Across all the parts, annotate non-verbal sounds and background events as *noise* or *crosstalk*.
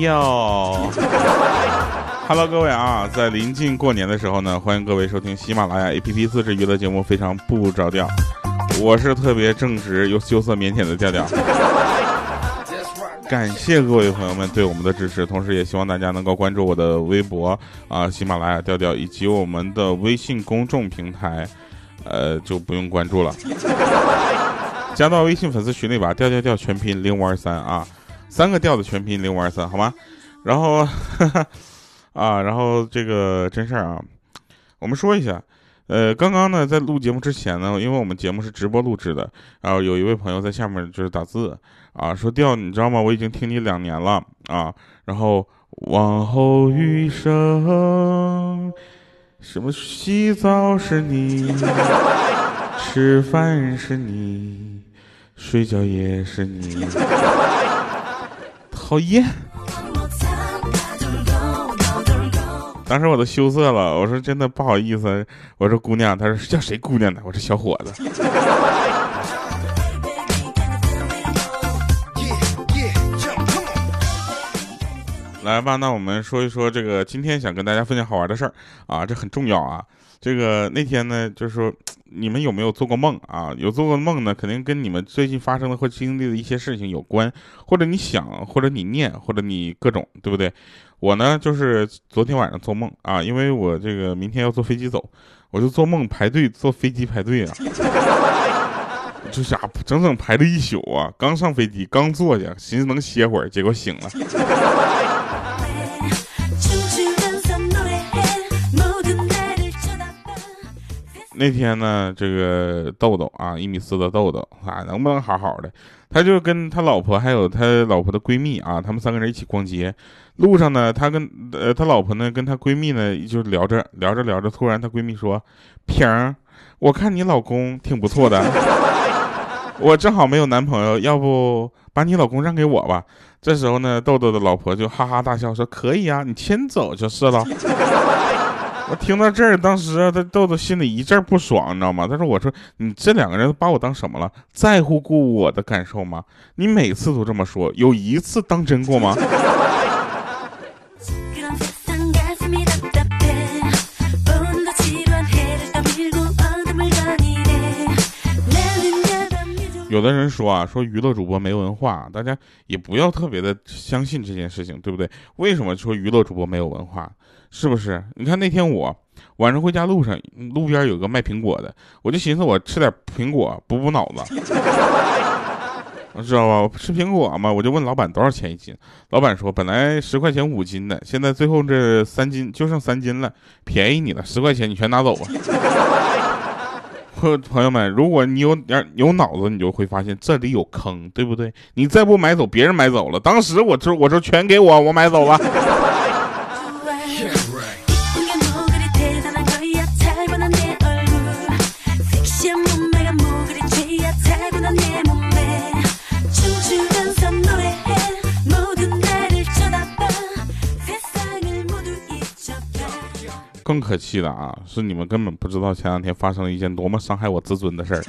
哟。Hello，各位啊，在临近过年的时候呢，欢迎各位收听喜马拉雅 APP 自制娱乐节目《非常不着调》，我是特别正直又羞涩腼腆的调调。感谢各位朋友们对我们的支持，同时也希望大家能够关注我的微博啊，喜马拉雅调调，以及我们的微信公众平台，呃，就不用关注了，加到微信粉丝群里吧，调调调全拼零五二三啊，三个调的全拼零五二三，好吗？然后 *laughs* 啊，然后这个真事儿啊，我们说一下。呃，刚刚呢，在录节目之前呢，因为我们节目是直播录制的，然后有一位朋友在下面就是打字啊，说调，你知道吗？我已经听你两年了啊，然后往后余生，什么洗澡是你，*laughs* 吃饭是你，睡觉也是你，讨厌。当时我都羞涩了，我说真的不好意思，我说姑娘，他说叫谁姑娘呢？我说小伙子。来吧，那我们说一说这个今天想跟大家分享好玩的事儿啊，这很重要啊。这个那天呢，就是说你们有没有做过梦啊？有做过梦呢，肯定跟你们最近发生的或经历的一些事情有关，或者你想，或者你念，或者你各种，对不对？我呢，就是昨天晚上做梦啊，因为我这个明天要坐飞机走，我就做梦排队坐飞机排队啊，这家伙整整排了一宿啊，刚上飞机刚坐下，寻思能歇会儿，结果醒了。那天呢，这个豆豆啊，一米四的豆豆啊，能不能好好的？他就跟他老婆还有他老婆的闺蜜啊，他们三个人一起逛街。路上呢，他跟呃他老婆呢跟他闺蜜呢就聊着聊着聊着，突然他闺蜜说：“平儿，我看你老公挺不错的，*laughs* 我正好没有男朋友，要不把你老公让给我吧？”这时候呢，豆豆的老婆就哈哈大笑说：“可以啊，你牵走就是了。” *laughs* 我听到这儿，当时他豆豆心里一阵不爽，你知道吗？他说：“我说你这两个人把我当什么了？在乎过我的感受吗？你每次都这么说，有一次当真过吗？” *laughs* *laughs* 有的人说啊，说娱乐主播没文化，大家也不要特别的相信这件事情，对不对？为什么说娱乐主播没有文化？是不是？你看那天我晚上回家路上，路边有个卖苹果的，我就寻思我吃点苹果补补脑子，知道吧？吃苹果嘛，我就问老板多少钱一斤，老板说本来十块钱五斤的，现在最后这三斤就剩三斤了，便宜你了，十块钱你全拿走吧。*laughs* 朋友们，如果你有点有脑子，你就会发现这里有坑，对不对？你再不买走，别人买走了。当时我就我说全给我，我买走了。更可气的啊，是你们根本不知道前两天发生了一件多么伤害我自尊的事儿。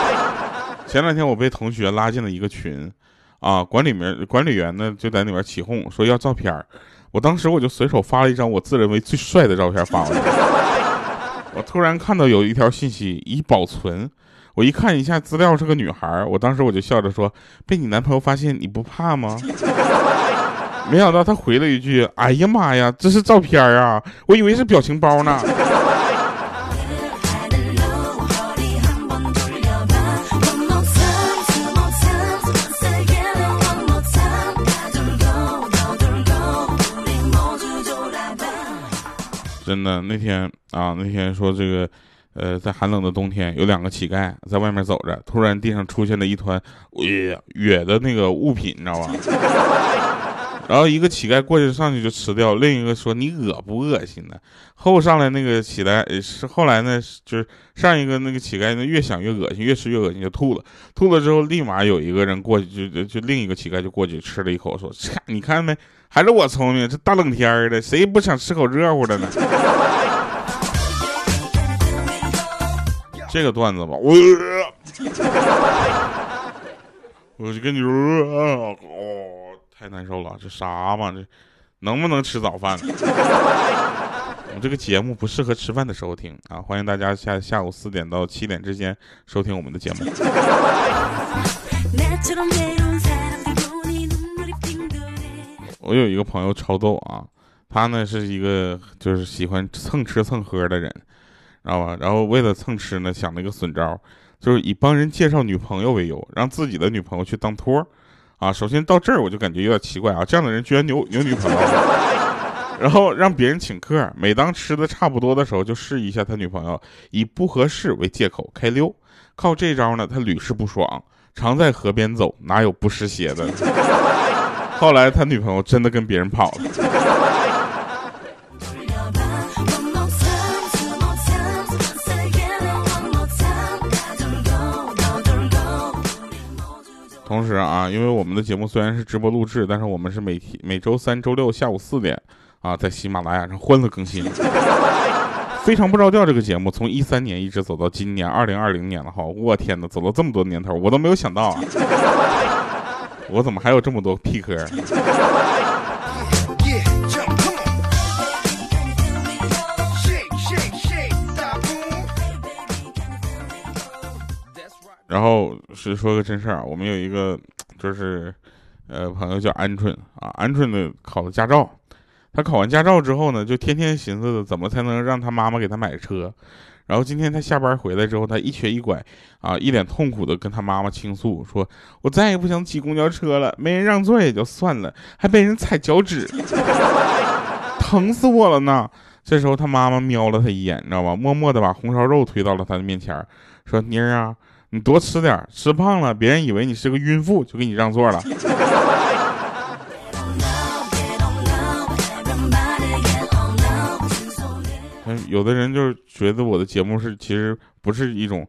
*laughs* 前两天我被同学拉进了一个群，啊，管理员管理员呢就在里面起哄说要照片儿，我当时我就随手发了一张我自认为最帅的照片发过去。*laughs* 我突然看到有一条信息已保存，我一看一下资料是个女孩，我当时我就笑着说：“被你男朋友发现你不怕吗？”没想到他回了一句：“哎呀妈呀，这是照片啊！我以为是表情包呢。*laughs* ”真的，那天啊，那天说这个，呃，在寒冷的冬天，有两个乞丐在外面走着，突然地上出现了一团哕哕的那个物品，你知道吧？然后一个乞丐过去上去就吃掉，另一个说你恶不恶心呢？后上来那个乞丐是后来呢，就是上一个那个乞丐呢越想越恶心，越吃越恶心就吐了，吐了之后立马有一个人过去就就另一个乞丐就过去吃了一口，说你看没，还是我聪明，这大冷天的谁不想吃口热乎的呢？这个段子吧，我我就跟你说哦。太难受了，这啥嘛？这能不能吃早饭？*laughs* 我们这个节目不适合吃饭的时候听啊！欢迎大家下下午四点到七点之间收听我们的节目。我有一个朋友超逗啊，他呢是一个就是喜欢蹭吃蹭喝的人，知道吧？然后为了蹭吃呢，想了一个损招，就是以帮人介绍女朋友为由，让自己的女朋友去当托儿。啊，首先到这儿我就感觉有点奇怪啊，这样的人居然有有女朋友，然后让别人请客，每当吃的差不多的时候，就试一下他女朋友，以不合适为借口开溜，靠这招呢，他屡试不爽，常在河边走，哪有不湿鞋的？*laughs* 后来他女朋友真的跟别人跑了。同时啊，因为我们的节目虽然是直播录制，但是我们是每天每周三、周六下午四点啊，在喜马拉雅上欢乐更新。非常不着调这个节目，从一三年一直走到今年二零二零年了哈，我天哪，走了这么多年头，我都没有想到，我怎么还有这么多屁科？然后是说个真事儿啊，我们有一个就是，呃，朋友叫鹌鹑啊，鹌鹑的考了驾照，他考完驾照之后呢，就天天寻思着怎么才能让他妈妈给他买车。然后今天他下班回来之后，他一瘸一拐啊，一脸痛苦的跟他妈妈倾诉说：“我再也不想挤公交车了，没人让座也就算了，还被人踩脚趾，*laughs* 疼死我了呢。”这时候他妈妈瞄了他一眼，你知道吧？默默的把红烧肉推到了他的面前，说：“妮儿啊。”你多吃点，吃胖了，别人以为你是个孕妇，就给你让座了。*laughs* 有的人就是觉得我的节目是，其实不是一种，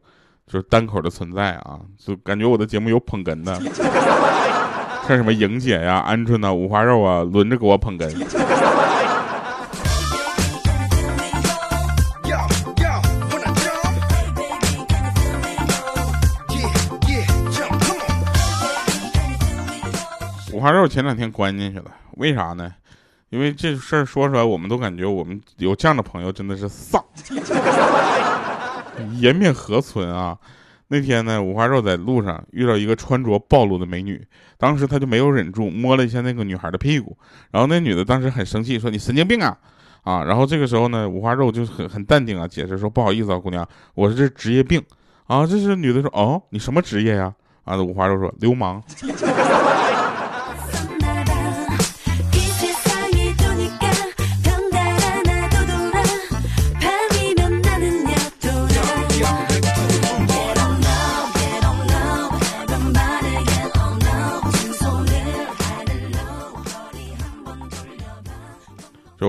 就是单口的存在啊，就感觉我的节目有捧哏的，*laughs* 像什么莹姐呀、鹌鹑呐、五花肉啊，轮着给我捧哏。五花肉前两天关进去了，为啥呢？因为这事儿说出来，我们都感觉我们有这样的朋友真的是丧，*laughs* 颜面何存啊？那天呢，五花肉在路上遇到一个穿着暴露的美女，当时他就没有忍住，摸了一下那个女孩的屁股，然后那女的当时很生气，说你神经病啊啊！然后这个时候呢，五花肉就很很淡定啊，解释说不好意思啊，姑娘，我是职业病啊。这是女的说哦，你什么职业呀？啊，五花肉说流氓。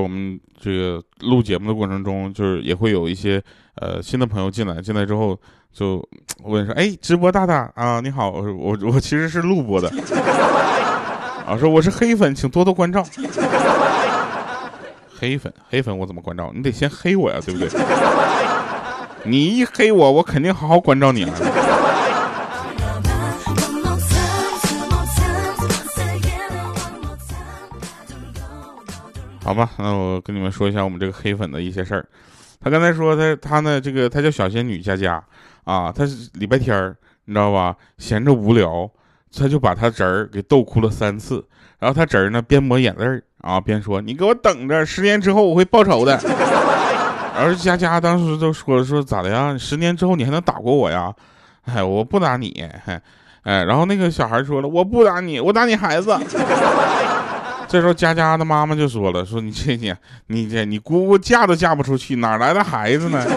我们这个录节目的过程中，就是也会有一些呃新的朋友进来，进来之后就问说：“哎，直播大大啊，你好，我我我其实是录播的，啊，说我是黑粉，请多多关照。黑粉黑粉我怎么关照？你得先黑我呀，对不对？你一黑我，我肯定好好关照你了。”好吧，那我跟你们说一下我们这个黑粉的一些事儿。他刚才说他他呢，这个他叫小仙女佳佳啊，他是礼拜天儿，你知道吧？闲着无聊，他就把他侄儿给逗哭了三次。然后他侄儿呢，边抹眼泪啊，边说：“你给我等着，十年之后我会报仇的。”然后佳佳当时就说：“说咋的呀？十年之后你还能打过我呀？”哎，我不打你，哎，然后那个小孩说了：“我不打你，我打你孩子。”这时候佳佳的妈妈就说了：“说你这你你这你姑姑嫁都嫁不出去，哪来的孩子呢？” *laughs*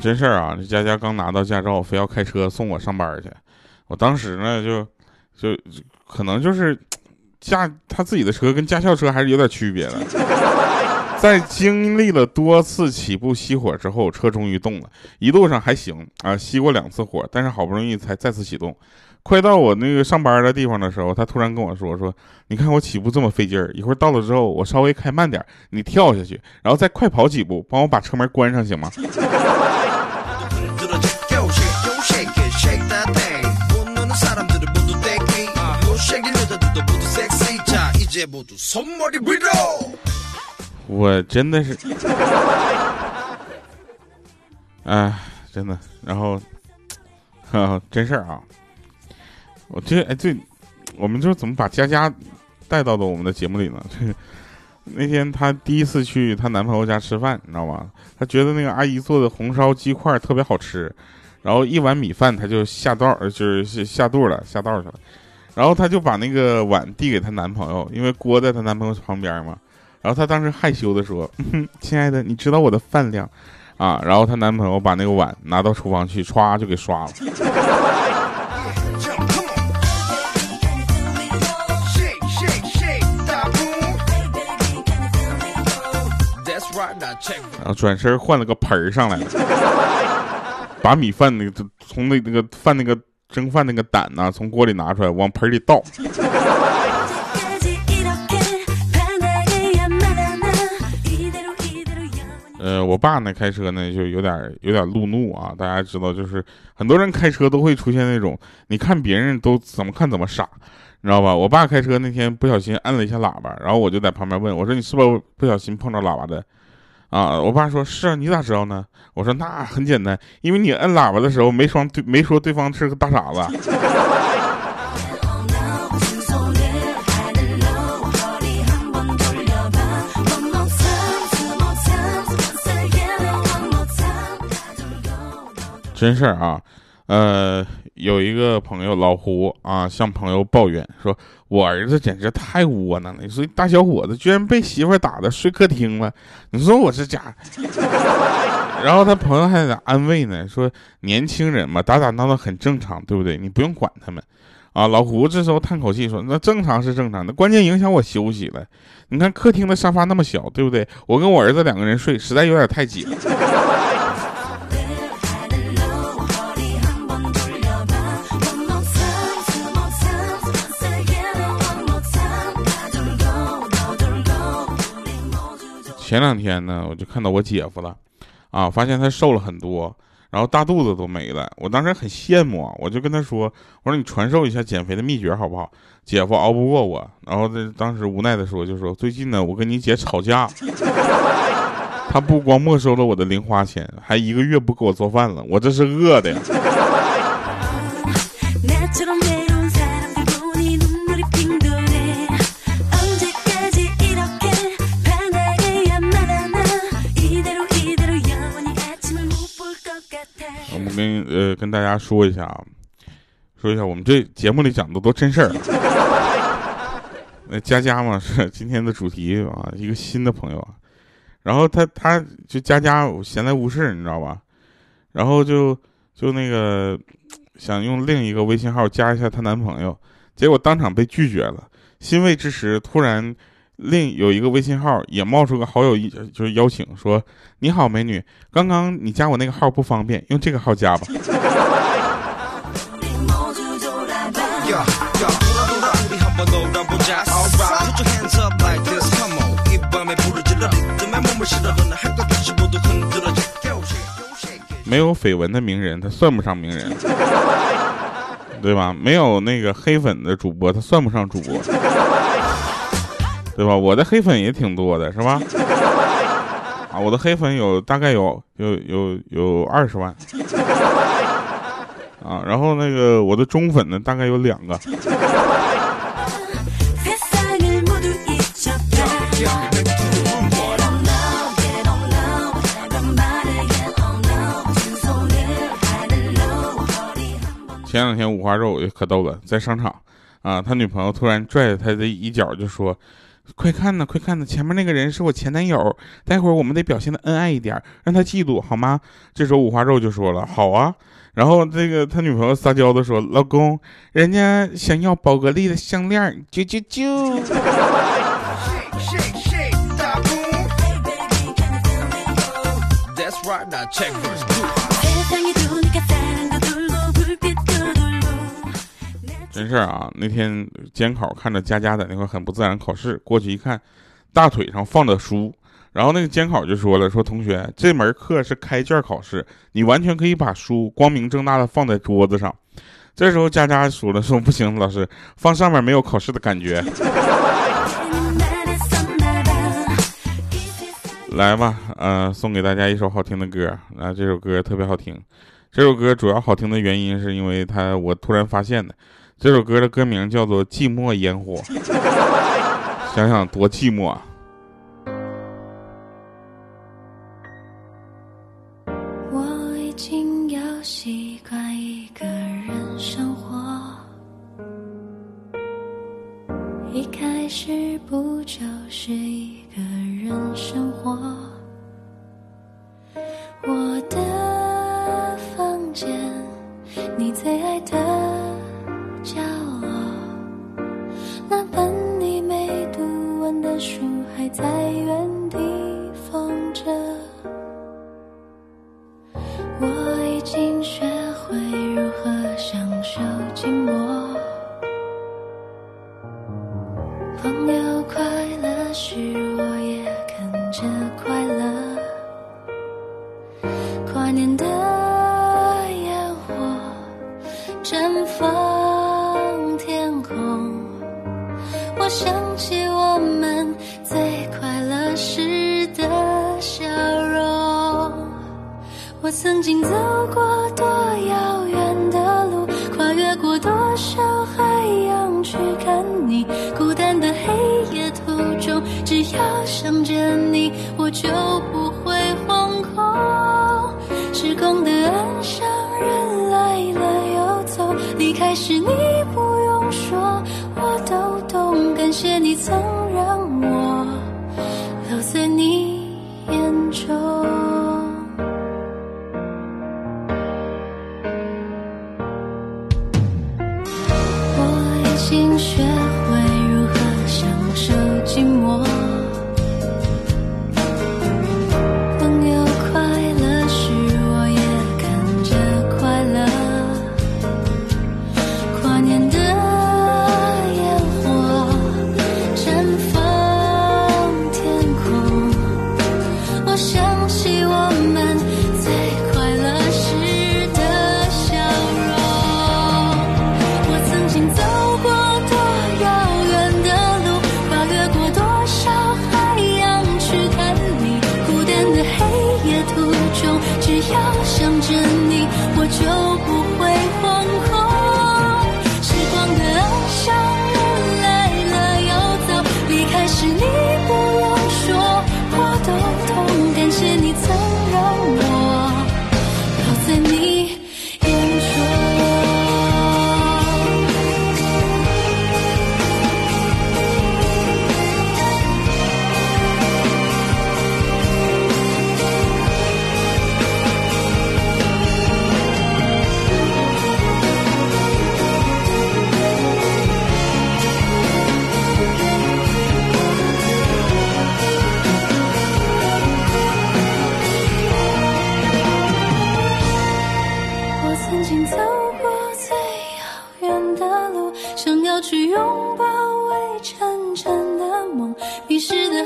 真事儿啊！这佳佳刚拿到驾照，非要开车送我上班去。我当时呢，就就可能就是。驾他自己的车跟驾校车还是有点区别的，在经历了多次起步熄火之后，车终于动了。一路上还行啊，熄过两次火，但是好不容易才再次启动。快到我那个上班的地方的时候，他突然跟我说：“说你看我起步这么费劲儿，一会儿到了之后，我稍微开慢点，你跳下去，然后再快跑几步，帮我把车门关上，行吗？”我真的是，*laughs* 哎，真的，然后，哈，*laughs* 真事儿啊！我这哎，这，我们就怎么把佳佳带到了我们的节目里呢？*laughs* 那天她第一次去她男朋友家吃饭，你知道吗？她觉得那个阿姨做的红烧鸡块特别好吃，然后一碗米饭她就下道，就是下肚了，下道去了。然后她就把那个碗递给她男朋友，因为锅在她男朋友旁边嘛。然后她当时害羞的说：“ *laughs* 亲爱的，你知道我的饭量啊。”然后她男朋友把那个碗拿到厨房去，歘就给刷了。然后转身换了个盆儿上来了，把米饭那个从那那个饭那个蒸饭那个胆呢从锅里拿出来往盆里倒。*laughs* 呃，我爸呢开车呢就有点有点路怒啊，大家知道就是很多人开车都会出现那种你看别人都怎么看怎么傻，你知道吧？我爸开车那天不小心按了一下喇叭，然后我就在旁边问我说你是不是不小心碰着喇叭的？啊！我爸说：“是啊，你咋知道呢？”我说：“那很简单，因为你摁喇叭的时候没说对，没说对方是个大傻子。”真事儿啊，呃。有一个朋友老胡啊，向朋友抱怨说：“我儿子简直太窝囊了，你说大小伙子居然被媳妇打的睡客厅了，你说我这家。*laughs* ”然后他朋友还在安慰呢，说：“年轻人嘛，打打闹闹很正常，对不对？你不用管他们。”啊，老胡这时候叹口气说：“那正常是正常的，关键影响我休息了。你看客厅的沙发那么小，对不对？我跟我儿子两个人睡，实在有点太挤了。”前两天呢，我就看到我姐夫了，啊，发现他瘦了很多，然后大肚子都没了。我当时很羡慕啊，我就跟他说：“我说你传授一下减肥的秘诀好不好？”姐夫熬不过我，然后这当时无奈的说：“就说最近呢，我跟你姐吵架，*laughs* 他不光没收了我的零花钱，还一个月不给我做饭了，我这是饿的 *laughs* 大家说一下啊，说一下我们这节目里讲的都真事儿。*laughs* 那佳佳嘛是今天的主题啊，一个新的朋友啊，然后他他就佳佳闲来无事，你知道吧？然后就就那个想用另一个微信号加一下她男朋友，结果当场被拒绝了。欣慰之时，突然。另有一个微信号也冒出个好友，一就是邀请说：“你好，美女，刚刚你加我那个号不方便，用这个号加吧。*laughs* ”没有绯闻的名人，他算不上名人，*laughs* 对吧？没有那个黑粉的主播，他算不上主播。对吧？我的黑粉也挺多的，是吧？啊，我的黑粉有大概有有有有二十万，啊，然后那个我的中粉呢，大概有两个。前两天五花肉也可逗了，在商场，啊，他女朋友突然拽着他的衣角就说。快看呢，快看呢！前面那个人是我前男友，待会儿我们得表现的恩爱一点，让他嫉妒好吗？这时候五花肉就说了：“好啊。”然后这个他女朋友撒娇的说：“老公，人家想要宝格丽的项链，啾啾啾。”真事儿啊！那天监考看着佳佳在那块很不自然考试，过去一看，大腿上放的书，然后那个监考就说了：“说同学，这门课是开卷考试，你完全可以把书光明正大的放在桌子上。”这时候佳佳说了：“说不行，老师放上面没有考试的感觉。”来吧，呃，送给大家一首好听的歌啊！这首歌特别好听，这首歌主要好听的原因是因为它我突然发现的。这首歌的歌名叫做《寂寞烟火》，想想多寂寞啊！离开时你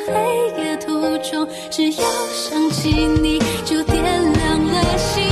黑夜途中，只要想起你，就点亮了心。